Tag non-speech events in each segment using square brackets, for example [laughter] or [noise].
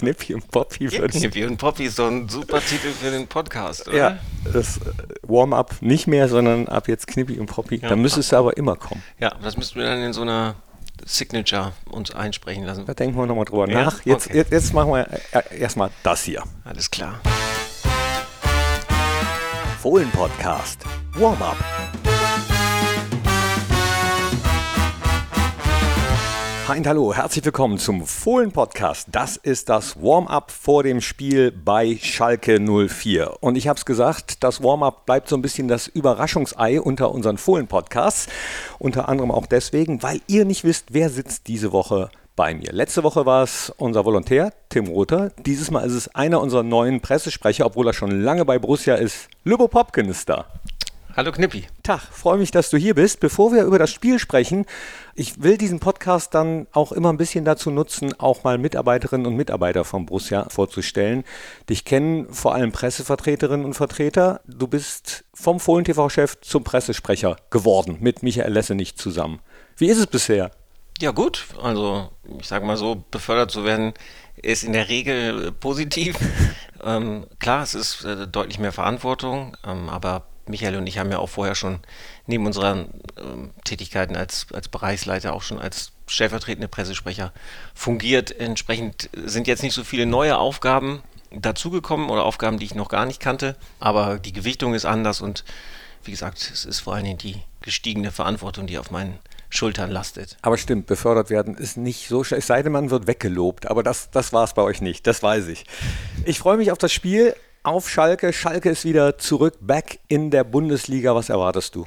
Knippi und Poppy. Ja, Knippi und Poppy ist doch ein super Titel für den Podcast, oder? Ja, das äh, Warm-up nicht mehr, sondern ab jetzt Knippi und Poppy. Ja, da müsstest du aber immer kommen. Ja, das müssten wir dann in so einer Signature uns einsprechen lassen. Da denken wir nochmal drüber ja? nach. Jetzt, okay. jetzt, jetzt machen wir äh, erstmal das hier. Alles klar. Fohlen-Podcast. Warm-up. Und hallo, herzlich willkommen zum Fohlen-Podcast. Das ist das Warm-up vor dem Spiel bei Schalke 04. Und ich habe es gesagt, das Warm-up bleibt so ein bisschen das Überraschungsei unter unseren Fohlen-Podcasts. Unter anderem auch deswegen, weil ihr nicht wisst, wer sitzt diese Woche bei mir. Letzte Woche war es unser Volontär, Tim Rother. Dieses Mal ist es einer unserer neuen Pressesprecher, obwohl er schon lange bei Borussia ist. Lübo Popkin ist da. Hallo Knippi. Tag, freue mich, dass du hier bist. Bevor wir über das Spiel sprechen, ich will diesen Podcast dann auch immer ein bisschen dazu nutzen, auch mal Mitarbeiterinnen und Mitarbeiter von Borussia vorzustellen. Dich kennen vor allem Pressevertreterinnen und Vertreter. Du bist vom Fohlen TV-Chef zum Pressesprecher geworden, mit Michael Lessenich zusammen. Wie ist es bisher? Ja gut, also ich sage mal so, befördert zu werden ist in der Regel positiv. [laughs] ähm, klar, es ist äh, deutlich mehr Verantwortung, ähm, aber Michael und ich haben ja auch vorher schon neben unseren ähm, Tätigkeiten als, als Bereichsleiter auch schon als stellvertretende Pressesprecher fungiert. Entsprechend sind jetzt nicht so viele neue Aufgaben dazugekommen oder Aufgaben, die ich noch gar nicht kannte, aber die Gewichtung ist anders und wie gesagt, es ist vor allen Dingen die gestiegene Verantwortung, die auf meinen Schultern lastet. Aber stimmt, befördert werden ist nicht so schlecht. Es sei denn, man wird weggelobt. Aber das, das war es bei euch nicht. Das weiß ich. Ich freue mich auf das Spiel auf Schalke. Schalke ist wieder zurück, back in der Bundesliga. Was erwartest du?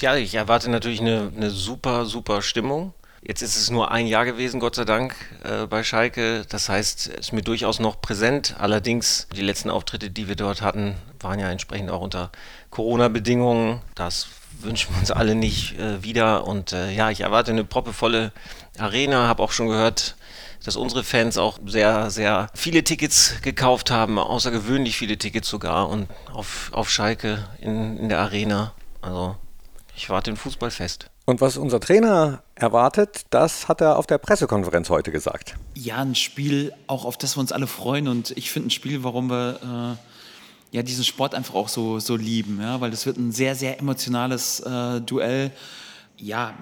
Ja, ich erwarte natürlich eine, eine super, super Stimmung. Jetzt ist es nur ein Jahr gewesen, Gott sei Dank, äh, bei Schalke. Das heißt, es ist mir durchaus noch präsent. Allerdings, die letzten Auftritte, die wir dort hatten, waren ja entsprechend auch unter Corona-Bedingungen. Das wünschen wir uns alle nicht äh, wieder. Und äh, ja, ich erwarte eine proppevolle Arena. Habe auch schon gehört, dass unsere Fans auch sehr, sehr viele Tickets gekauft haben, außergewöhnlich viele Tickets sogar und auf, auf Schalke in, in der Arena. Also ich warte im Fußball fest. Und was unser Trainer erwartet, das hat er auf der Pressekonferenz heute gesagt. Ja, ein Spiel, auch auf das wir uns alle freuen. Und ich finde ein Spiel, warum wir äh, ja, diesen Sport einfach auch so, so lieben. Ja? Weil das wird ein sehr, sehr emotionales äh, Duell ja,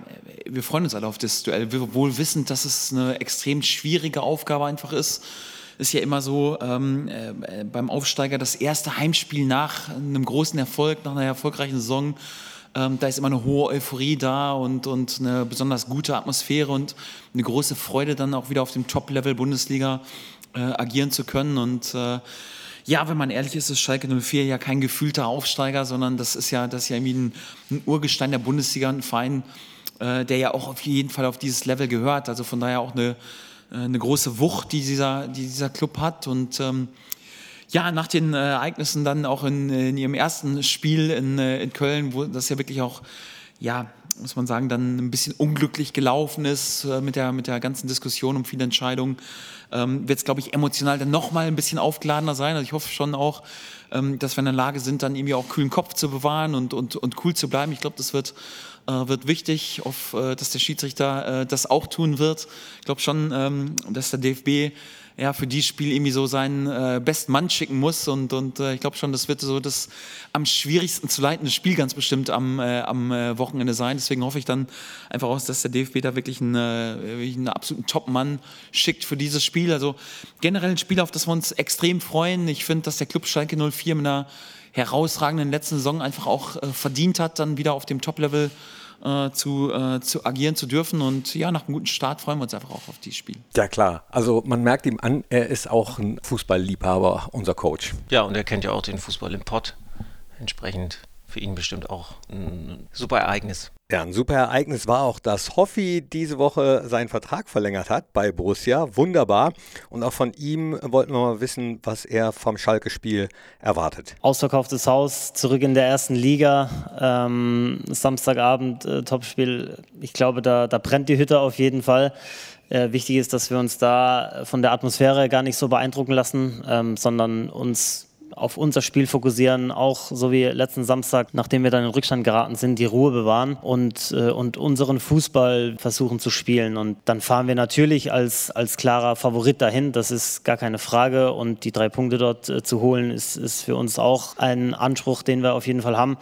wir freuen uns alle auf das Duell, wir wohl wissend, dass es eine extrem schwierige Aufgabe einfach ist. Ist ja immer so ähm, äh, beim Aufsteiger das erste Heimspiel nach einem großen Erfolg, nach einer erfolgreichen Saison. Ähm, da ist immer eine hohe Euphorie da und, und eine besonders gute Atmosphäre und eine große Freude, dann auch wieder auf dem Top-Level Bundesliga äh, agieren zu können. Und äh, ja, wenn man ehrlich ist, ist Schalke 04 ja kein gefühlter Aufsteiger, sondern das ist ja, das ist ja irgendwie ein, ein Urgestein der Bundesliga, ein Verein, äh, der ja auch auf jeden Fall auf dieses Level gehört. Also von daher auch eine, äh, eine große Wucht, die dieser, die dieser Club hat. Und ähm, ja, nach den äh, Ereignissen dann auch in, in ihrem ersten Spiel in, äh, in Köln, wo das ja wirklich auch, ja, muss man sagen, dann ein bisschen unglücklich gelaufen ist äh, mit, der, mit der ganzen Diskussion um viele Entscheidungen, ähm, wird es, glaube ich, emotional dann nochmal ein bisschen aufgeladener sein. Also ich hoffe schon auch, ähm, dass wir in der Lage sind, dann irgendwie auch kühlen Kopf zu bewahren und, und, und cool zu bleiben. Ich glaube, das wird, äh, wird wichtig, auf, äh, dass der Schiedsrichter äh, das auch tun wird. Ich glaube schon, ähm, dass der DFB ja, für dieses Spiel irgendwie so seinen äh, besten Mann schicken muss. Und, und äh, ich glaube schon, das wird so das am schwierigsten zu leitende Spiel ganz bestimmt am, äh, am äh, Wochenende sein. Deswegen hoffe ich dann einfach auch, dass der DFB da wirklich einen, äh, einen absoluten Top-Mann schickt für dieses Spiel. Also generell ein Spiel, auf das wir uns extrem freuen. Ich finde, dass der Club Schalke 04 mit einer herausragenden letzten Saison einfach auch äh, verdient hat, dann wieder auf dem Top-Level zu, äh, zu agieren zu dürfen. Und ja, nach einem guten Start freuen wir uns einfach auch auf dieses Spiel. Ja, klar. Also man merkt ihm an, er ist auch ein Fußballliebhaber, unser Coach. Ja, und er kennt ja auch den Fußball im Pott. Entsprechend für ihn bestimmt auch ein super Ereignis. Ja, ein super Ereignis war auch, dass Hoffi diese Woche seinen Vertrag verlängert hat bei Borussia. Wunderbar. Und auch von ihm wollten wir mal wissen, was er vom Schalke-Spiel erwartet. Ausverkauftes Haus, zurück in der ersten Liga. Ähm, Samstagabend, äh, Topspiel. Ich glaube, da, da brennt die Hütte auf jeden Fall. Äh, wichtig ist, dass wir uns da von der Atmosphäre gar nicht so beeindrucken lassen, ähm, sondern uns auf unser Spiel fokussieren, auch so wie letzten Samstag, nachdem wir dann in Rückstand geraten sind, die Ruhe bewahren und, äh, und unseren Fußball versuchen zu spielen. Und dann fahren wir natürlich als, als klarer Favorit dahin, das ist gar keine Frage. Und die drei Punkte dort äh, zu holen, ist, ist für uns auch ein Anspruch, den wir auf jeden Fall haben.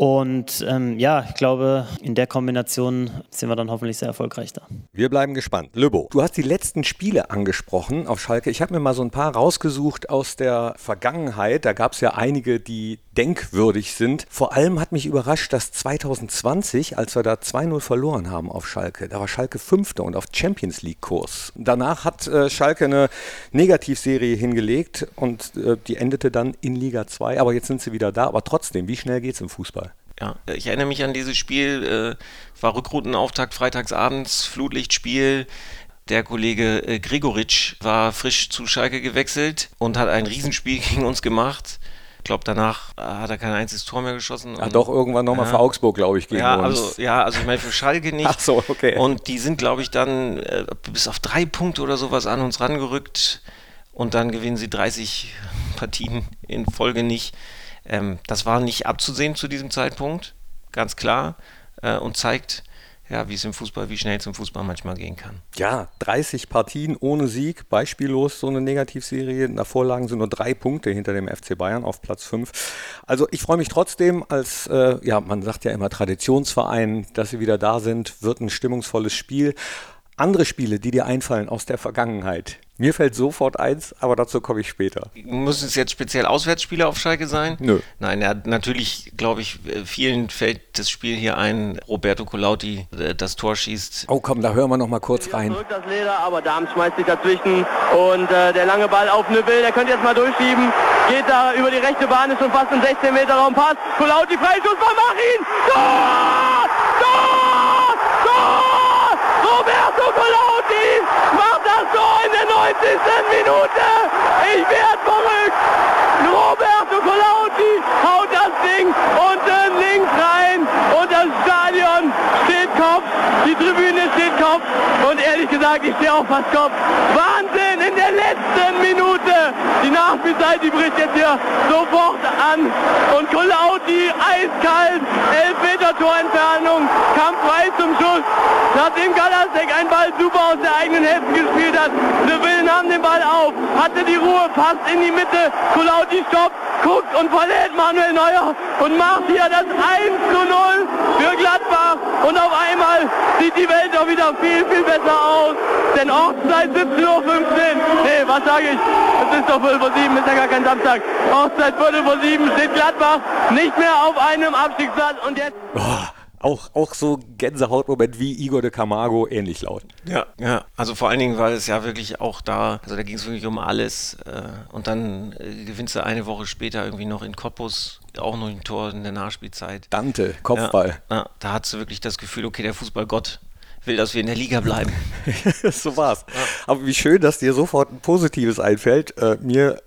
Und ähm, ja, ich glaube, in der Kombination sind wir dann hoffentlich sehr erfolgreich da. Wir bleiben gespannt. Löbo, du hast die letzten Spiele angesprochen auf Schalke. Ich habe mir mal so ein paar rausgesucht aus der Vergangenheit. Da gab es ja einige, die denkwürdig sind. Vor allem hat mich überrascht, dass 2020, als wir da 2-0 verloren haben auf Schalke, da war Schalke Fünfter und auf Champions League-Kurs. Danach hat äh, Schalke eine Negativserie hingelegt und äh, die endete dann in Liga 2. Aber jetzt sind sie wieder da. Aber trotzdem, wie schnell geht es im Fußball? Ja, ich erinnere mich an dieses Spiel, äh, war Rückroutenauftakt freitagsabends, Flutlichtspiel. Der Kollege äh, Gregoritsch war frisch zu Schalke gewechselt und hat ein Riesenspiel [laughs] gegen uns gemacht. Ich glaube, danach hat er kein einziges Tor mehr geschossen. Ja, doch, irgendwann nochmal ja. für Augsburg, glaube ich, gegen ja, uns. Also, ja, also ich meine für Schalke nicht. [laughs] Ach so, okay. Und die sind, glaube ich, dann äh, bis auf drei Punkte oder sowas an uns rangerückt. Und dann gewinnen sie 30 Partien in Folge nicht. Ähm, das war nicht abzusehen zu diesem Zeitpunkt, ganz klar, äh, und zeigt, ja, wie es im Fußball, wie schnell es im Fußball manchmal gehen kann. Ja, 30 Partien ohne Sieg, beispiellos so eine Negativserie. In der Vorlagen sind nur drei Punkte hinter dem FC Bayern auf Platz 5. Also ich freue mich trotzdem als, äh, ja, man sagt ja immer Traditionsverein, dass sie wieder da sind, wird ein stimmungsvolles Spiel. Andere Spiele, die dir einfallen aus der Vergangenheit, mir fällt sofort eins, aber dazu komme ich später. Muss es jetzt speziell Auswärtsspiele auf Schalke sein? Nö. Nein, ja, natürlich, glaube ich, vielen fällt das Spiel hier ein. Roberto Colauti äh, das Tor schießt. Oh komm, da hören wir noch mal kurz rein. Zurück das Leder, aber Darm schmeißt sich dazwischen und äh, der lange Ball auf Nübbel, der könnte jetzt mal durchschieben. Geht da über die rechte Bahn, ist schon fast im 16 Meter Raum, passt. Colauti, Freischuss Machin! Tor! Tor! Tor! Roberto Colauti macht das Tor in der 90. Minute. Ich werde verrückt. Roberto Colauti haut das Ding unten links rein und das Stadion steht Kopf. Die Tribüne steht Kopf. Und ehrlich gesagt, ich stehe auch fast Kopf. Wahnsinn! In der letzten Minute. Die Nachspielzeit, die bricht jetzt hier sofort an. Und Colauti eiskalt, 11 Meter Torentfernung, kam frei zum Schuss. Nachdem Galasek einen Ball super aus der eigenen Hälfte gespielt hat, Seville nahm den Ball auf, hatte die Ruhe, passt in die Mitte, Kulauti stoppt, guckt und verlädt Manuel Neuer und macht hier das 1 zu 0 für Gladbach. Und auf einmal sieht die Welt auch wieder viel, viel besser aus. Denn Ortszeit 17.15 Uhr. Nee, was sage ich? Es ist doch 12 vor 7, ist ja gar kein Samstag. Ortszeit Viertel vor 7 steht Gladbach nicht mehr auf einem Abstiegsplatz. Und jetzt... Oh. Auch, auch so Gänsehautmoment wie Igor de Camargo, ähnlich laut. Ja, ja. Also vor allen Dingen, weil es ja wirklich auch da, also da ging es wirklich um alles. Äh, und dann äh, gewinnst du eine Woche später irgendwie noch in Cottbus auch noch ein Tor in der Nachspielzeit. Dante, Kopfball. Ja, ja, da hast du wirklich das Gefühl, okay, der Fußballgott will, dass wir in der Liga bleiben. [laughs] so war's. Ja. Aber wie schön, dass dir sofort ein Positives einfällt. Äh, mir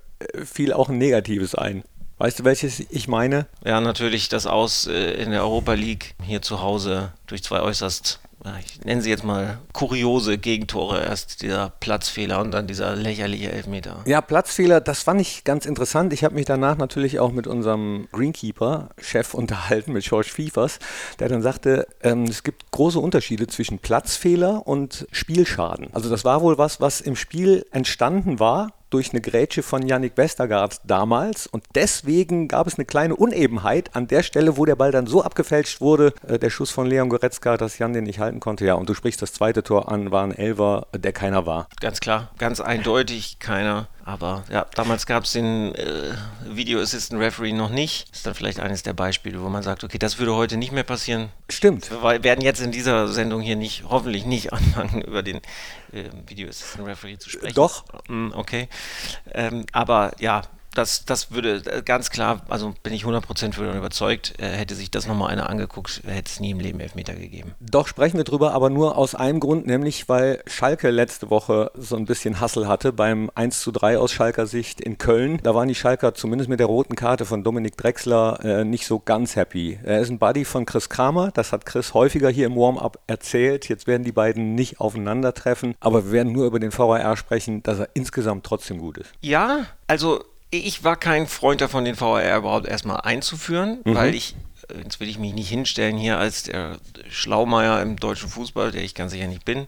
fiel auch ein Negatives ein. Weißt du, welches ich meine? Ja, natürlich das Aus äh, in der Europa League hier zu Hause durch zwei äußerst, ich nenne sie jetzt mal kuriose Gegentore. Erst dieser Platzfehler und dann dieser lächerliche Elfmeter. Ja, Platzfehler, das fand ich ganz interessant. Ich habe mich danach natürlich auch mit unserem Greenkeeper-Chef [laughs] unterhalten, mit George Fiefers, der dann sagte, ähm, es gibt große Unterschiede zwischen Platzfehler und Spielschaden. Also das war wohl was, was im Spiel entstanden war durch eine Grätsche von Yannick Westergaard damals. Und deswegen gab es eine kleine Unebenheit an der Stelle, wo der Ball dann so abgefälscht wurde, äh, der Schuss von Leon Goretzka, dass Jan den nicht halten konnte. Ja, und du sprichst das zweite Tor an, war ein Elver, der keiner war. Ganz klar, ganz eindeutig keiner. Aber ja, damals gab es den äh, Video Assistant Referee noch nicht. Das ist dann vielleicht eines der Beispiele, wo man sagt, okay, das würde heute nicht mehr passieren. Stimmt. Wir werden jetzt in dieser Sendung hier nicht, hoffentlich nicht [laughs] anfangen, über den äh, Video Assistant Referee zu sprechen. Doch. Mm, okay. Ähm, aber ja, das, das würde äh, ganz klar, also bin ich 100% für überzeugt, äh, hätte sich das nochmal einer angeguckt, hätte es nie im Leben Elfmeter gegeben. Doch, sprechen wir drüber, aber nur aus einem Grund, nämlich weil Schalke letzte Woche so ein bisschen Hassel hatte beim 1 zu 3 aus Schalker Sicht in Köln. Da waren die Schalker zumindest mit der roten Karte von Dominik Drexler äh, nicht so ganz happy. Er ist ein Buddy von Chris Kramer, das hat Chris häufiger hier im Warm-up erzählt. Jetzt werden die beiden nicht aufeinandertreffen, aber wir werden nur über den VAR sprechen, dass er insgesamt trotzdem gut ist. Ja, also Ich war kein Freund davon, den VAR überhaupt erstmal einzuführen, mhm. weil ich jetzt will ich mich nicht hinstellen hier als der Schlaumeier im deutschen Fußball, der ich ganz sicher nicht bin,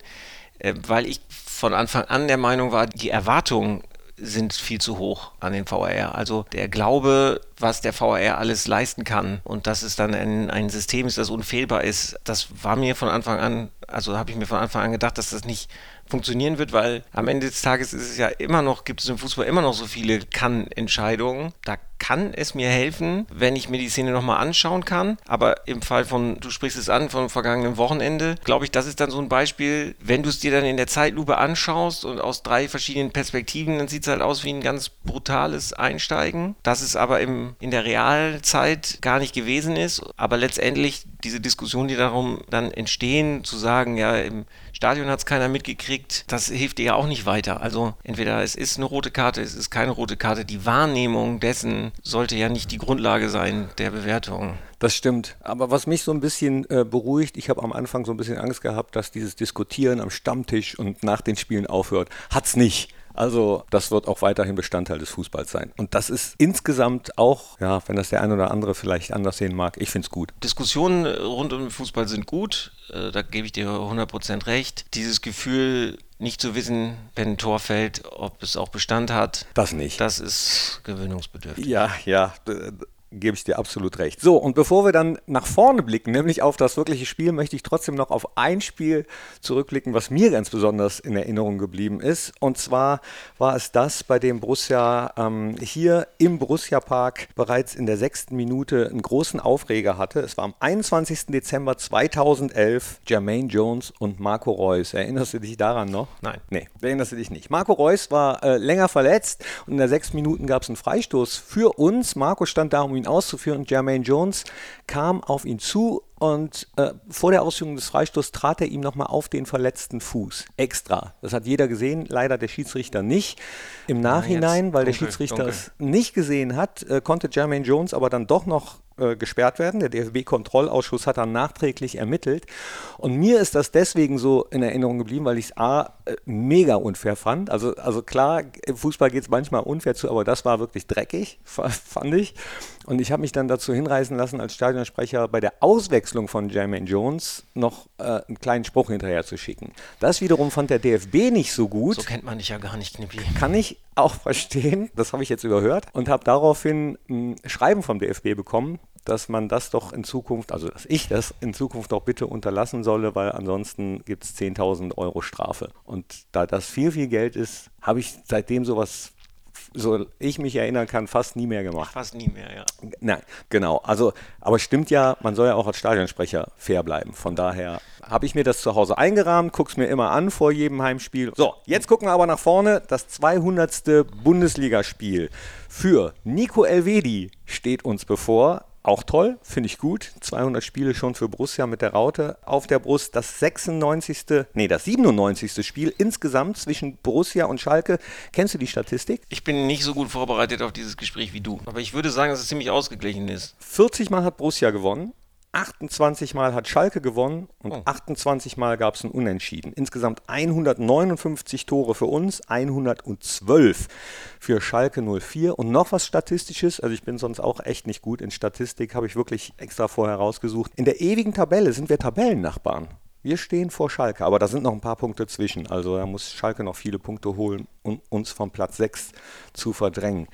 äh, weil ich von Anfang an der Meinung war, die Erwartungen sind viel zu hoch an den VAR. Also der Glaube, was der VAR alles leisten kann und dass es dann ein, ein System ist, das unfehlbar ist, das war mir von Anfang an, also habe ich mir von Anfang an gedacht, dass das nicht funktionieren wird, weil am Ende des Tages ist es ja immer noch, gibt es im Fußball immer noch so viele Kann-Entscheidungen. Da kann es mir helfen, wenn ich mir die Szene nochmal anschauen kann. Aber im Fall von, du sprichst es an, vom vergangenen Wochenende, glaube ich, das ist dann so ein Beispiel, wenn du es dir dann in der Zeitlupe anschaust und aus drei verschiedenen Perspektiven, dann sieht es halt aus wie ein ganz brutales Einsteigen. Das ist aber im, in der Realzeit gar nicht gewesen ist. Aber letztendlich diese Diskussion, die darum dann entstehen, zu sagen, ja, im Stadion hat es keiner mitgekriegt, das hilft dir ja auch nicht weiter. Also entweder es ist eine rote Karte, es ist keine rote Karte. Die Wahrnehmung dessen sollte ja nicht die Grundlage sein der Bewertung. Das stimmt. Aber was mich so ein bisschen äh, beruhigt, ich habe am Anfang so ein bisschen Angst gehabt, dass dieses Diskutieren am Stammtisch und nach den Spielen aufhört. Hat's nicht. Also das wird auch weiterhin Bestandteil des Fußballs sein. Und das ist insgesamt auch, ja, wenn das der eine oder andere vielleicht anders sehen mag, ich finde es gut. Diskussionen rund um den Fußball sind gut, äh, da gebe ich dir 100% recht. Dieses Gefühl, nicht zu wissen, wenn ein Tor fällt, ob es auch Bestand hat. Das nicht. Das ist gewöhnungsbedürftig. Ja, ja gebe ich dir absolut recht. So, und bevor wir dann nach vorne blicken, nämlich auf das wirkliche Spiel, möchte ich trotzdem noch auf ein Spiel zurückblicken, was mir ganz besonders in Erinnerung geblieben ist. Und zwar war es das, bei dem Borussia ähm, hier im Borussia Park bereits in der sechsten Minute einen großen Aufreger hatte. Es war am 21. Dezember 2011 Jermaine Jones und Marco Reus. Erinnerst du dich daran noch? Nein. Nee, erinnerst du dich nicht. Marco Reus war äh, länger verletzt und in der sechs Minuten gab es einen Freistoß für uns. Marco stand da, um ihn ihn auszuführen. Jermaine Jones kam auf ihn zu und äh, vor der Ausführung des Freistoßs trat er ihm nochmal auf den verletzten Fuß. Extra. Das hat jeder gesehen, leider der Schiedsrichter nicht. Im Nachhinein, weil der Schiedsrichter es nicht gesehen hat, äh, konnte Jermaine Jones aber dann doch noch äh, gesperrt werden. Der DFB-Kontrollausschuss hat dann nachträglich ermittelt. Und mir ist das deswegen so in Erinnerung geblieben, weil ich es A, äh, mega unfair fand. Also, also klar, im Fußball geht es manchmal unfair zu, aber das war wirklich dreckig, fand ich. Und ich habe mich dann dazu hinreißen lassen, als Stadionsprecher bei der Auswechslung von Jermaine Jones noch äh, einen kleinen Spruch hinterher zu schicken. Das wiederum fand der DFB nicht so gut. So kennt man dich ja gar nicht, Knippi. Kann ich auch verstehen. Das habe ich jetzt überhört und habe daraufhin ein Schreiben vom DFB bekommen, dass man das doch in Zukunft, also dass ich das in Zukunft doch bitte unterlassen solle, weil ansonsten gibt es 10.000 Euro Strafe. Und da das viel, viel Geld ist, habe ich seitdem sowas so ich mich erinnern kann, fast nie mehr gemacht. Fast nie mehr, ja. Nein, genau. Also, aber stimmt ja, man soll ja auch als Stadionsprecher fair bleiben. Von daher habe ich mir das zu Hause eingerahmt, guck's mir immer an vor jedem Heimspiel. So, jetzt gucken wir aber nach vorne. Das 200. Bundesligaspiel für Nico Elvedi steht uns bevor. Auch toll, finde ich gut. 200 Spiele schon für Borussia mit der Raute auf der Brust. Das 96. Nee, das 97. Spiel insgesamt zwischen Borussia und Schalke. Kennst du die Statistik? Ich bin nicht so gut vorbereitet auf dieses Gespräch wie du. Aber ich würde sagen, dass es ziemlich ausgeglichen ist. 40 Mal hat Borussia gewonnen. 28 Mal hat Schalke gewonnen und oh. 28 Mal gab es ein Unentschieden. Insgesamt 159 Tore für uns, 112 für Schalke 04. Und noch was Statistisches, also ich bin sonst auch echt nicht gut in Statistik, habe ich wirklich extra vorher rausgesucht. In der ewigen Tabelle sind wir Tabellennachbarn. Wir stehen vor Schalke, aber da sind noch ein paar Punkte zwischen. Also da muss Schalke noch viele Punkte holen, um uns vom Platz 6 zu verdrängen.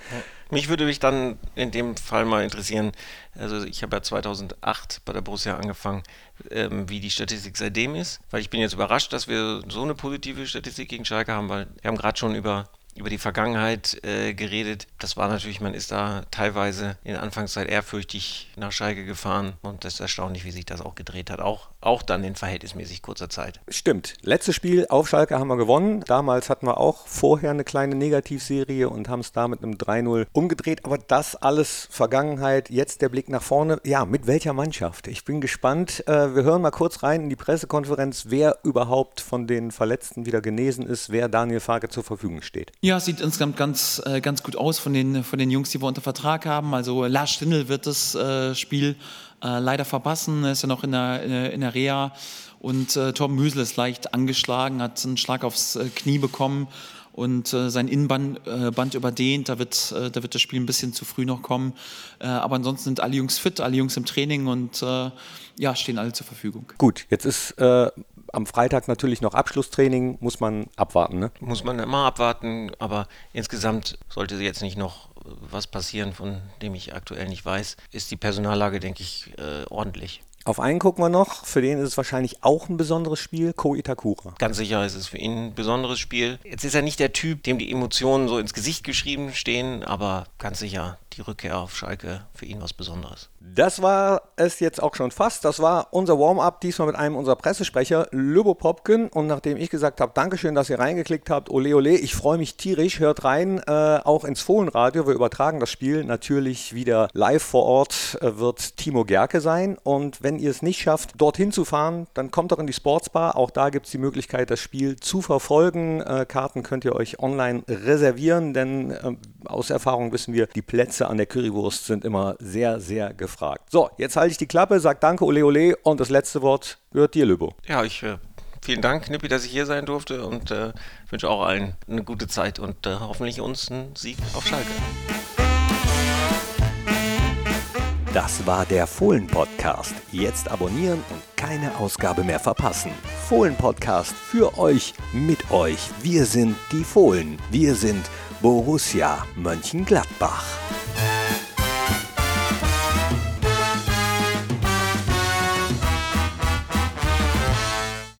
Mich würde mich dann in dem Fall mal interessieren, also ich habe ja 2008 bei der Borussia angefangen, ähm, wie die Statistik seitdem ist, weil ich bin jetzt überrascht, dass wir so eine positive Statistik gegen Schalke haben, weil wir haben gerade schon über über die Vergangenheit äh, geredet. Das war natürlich, man ist da teilweise in Anfangszeit ehrfürchtig nach Schalke gefahren und das ist erstaunlich, wie sich das auch gedreht hat. Auch, auch dann in verhältnismäßig kurzer Zeit. Stimmt. Letztes Spiel auf Schalke haben wir gewonnen. Damals hatten wir auch vorher eine kleine Negativserie und haben es da mit einem 3-0 umgedreht. Aber das alles Vergangenheit. Jetzt der Blick nach vorne. Ja, mit welcher Mannschaft? Ich bin gespannt. Äh, wir hören mal kurz rein in die Pressekonferenz, wer überhaupt von den Verletzten wieder genesen ist, wer Daniel Farke zur Verfügung steht. Ja, sieht insgesamt ganz, äh, ganz gut aus von den, von den Jungs, die wir unter Vertrag haben. Also Lars Stindl wird das äh, Spiel äh, leider verpassen, er ist ja noch in der, äh, in der Reha. Und äh, Torben Müsel ist leicht angeschlagen, hat einen Schlag aufs äh, Knie bekommen und äh, sein Innenband äh, Band überdehnt. Da wird, äh, da wird das Spiel ein bisschen zu früh noch kommen. Äh, aber ansonsten sind alle Jungs fit, alle Jungs im Training und äh, ja, stehen alle zur Verfügung. Gut, jetzt ist äh, am Freitag natürlich noch Abschlusstraining, muss man abwarten. Ne? Muss man immer abwarten, aber insgesamt sollte jetzt nicht noch was passieren, von dem ich aktuell nicht weiß, ist die Personallage, denke ich, äh, ordentlich. Auf einen gucken wir noch, für den ist es wahrscheinlich auch ein besonderes Spiel, Ko Itakura. Ganz sicher ist es für ihn ein besonderes Spiel. Jetzt ist er nicht der Typ, dem die Emotionen so ins Gesicht geschrieben stehen, aber ganz sicher die Rückkehr auf Schalke für ihn was Besonderes. Das war es jetzt auch schon fast. Das war unser Warm-up, diesmal mit einem unserer Pressesprecher, Lübo Popken. Und nachdem ich gesagt habe, Dankeschön, dass ihr reingeklickt habt, ole ole, ich freue mich tierisch, hört rein, äh, auch ins Fohlenradio. Wir übertragen das Spiel natürlich wieder live vor Ort, äh, wird Timo Gerke sein. Und wenn ihr es nicht schafft, dorthin zu fahren, dann kommt doch in die Sportsbar. Auch da gibt es die Möglichkeit, das Spiel zu verfolgen. Äh, Karten könnt ihr euch online reservieren, denn äh, aus Erfahrung wissen wir, die Plätze an der Currywurst sind immer sehr, sehr gefragt. So, jetzt halte ich die Klappe, sag Danke, ole ole und das letzte Wort gehört dir, Lübo. Ja, ich äh, vielen Dank, Nippi, dass ich hier sein durfte und äh, wünsche auch allen eine gute Zeit und äh, hoffentlich uns einen Sieg auf Schalke. Das war der Fohlen-Podcast. Jetzt abonnieren und keine Ausgabe mehr verpassen. Fohlen-Podcast für euch, mit euch. Wir sind die Fohlen. Wir sind Borussia Mönchengladbach.